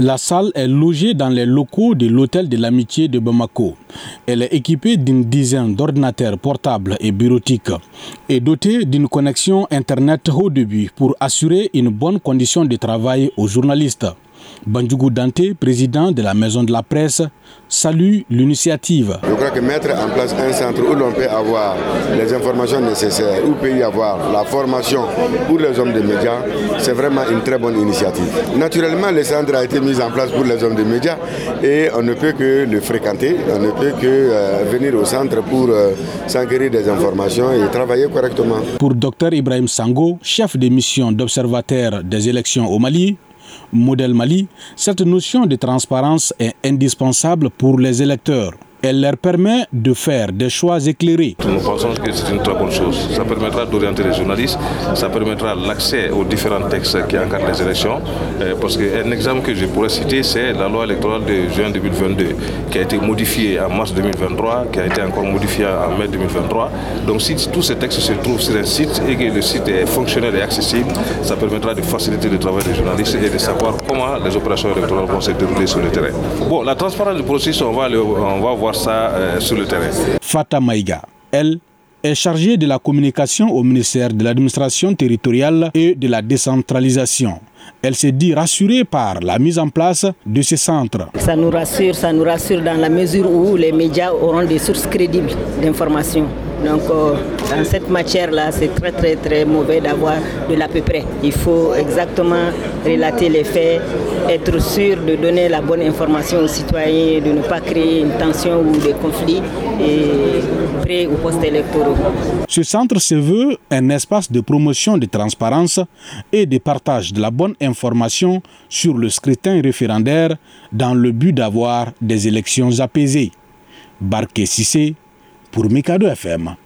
La salle est logée dans les locaux de l'hôtel de l'amitié de Bamako. Elle est équipée d'une dizaine d'ordinateurs portables et bureautiques et dotée d'une connexion Internet haut débit pour assurer une bonne condition de travail aux journalistes. Bandjougou Dante, président de la Maison de la Presse, salue l'initiative. Je crois que mettre en place un centre où l'on peut avoir les informations nécessaires, où peut y avoir la formation pour les hommes de médias, c'est vraiment une très bonne initiative. Naturellement, le centre a été mis en place pour les hommes de médias et on ne peut que le fréquenter, on ne peut que euh, venir au centre pour euh, s'enquérir des informations et travailler correctement. Pour Dr Ibrahim Sango, chef de mission d'observateur des élections au Mali, modèle Mali, cette notion de transparence est indispensable pour les électeurs. Elle leur permet de faire des choix éclairés. Nous pensons que c'est une très bonne chose. Ça permettra d'orienter les journalistes, ça permettra l'accès aux différents textes qui encadrent les élections. Euh, parce qu'un exemple que je pourrais citer, c'est la loi électorale de juin 2022, qui a été modifiée en mars 2023, qui a été encore modifiée en mai 2023. Donc si tous ces textes se trouvent sur un site et que le site est fonctionnel et accessible, ça permettra de faciliter le travail des journalistes et de savoir comment les opérations électorales vont se dérouler sur le terrain. Bon, la transparence du processus, on va, on va voir ça euh, sur le terrain. Fata Maïga, elle, est chargée de la communication au ministère de l'administration territoriale et de la décentralisation. Elle s'est dit rassurée par la mise en place de ces centres. Ça nous rassure, ça nous rassure dans la mesure où les médias auront des sources crédibles d'information. Donc euh, dans cette matière-là, c'est très très très mauvais d'avoir de l'à peu près. Il faut exactement relater les faits, être sûr de donner la bonne information aux citoyens, de ne pas créer une tension ou des conflits et près ou post-électoraux. Ce centre se veut un espace de promotion de transparence et de partage de la bonne information sur le scrutin référendaire dans le but d'avoir des élections apaisées. Barké Sissé pour Mikado FM.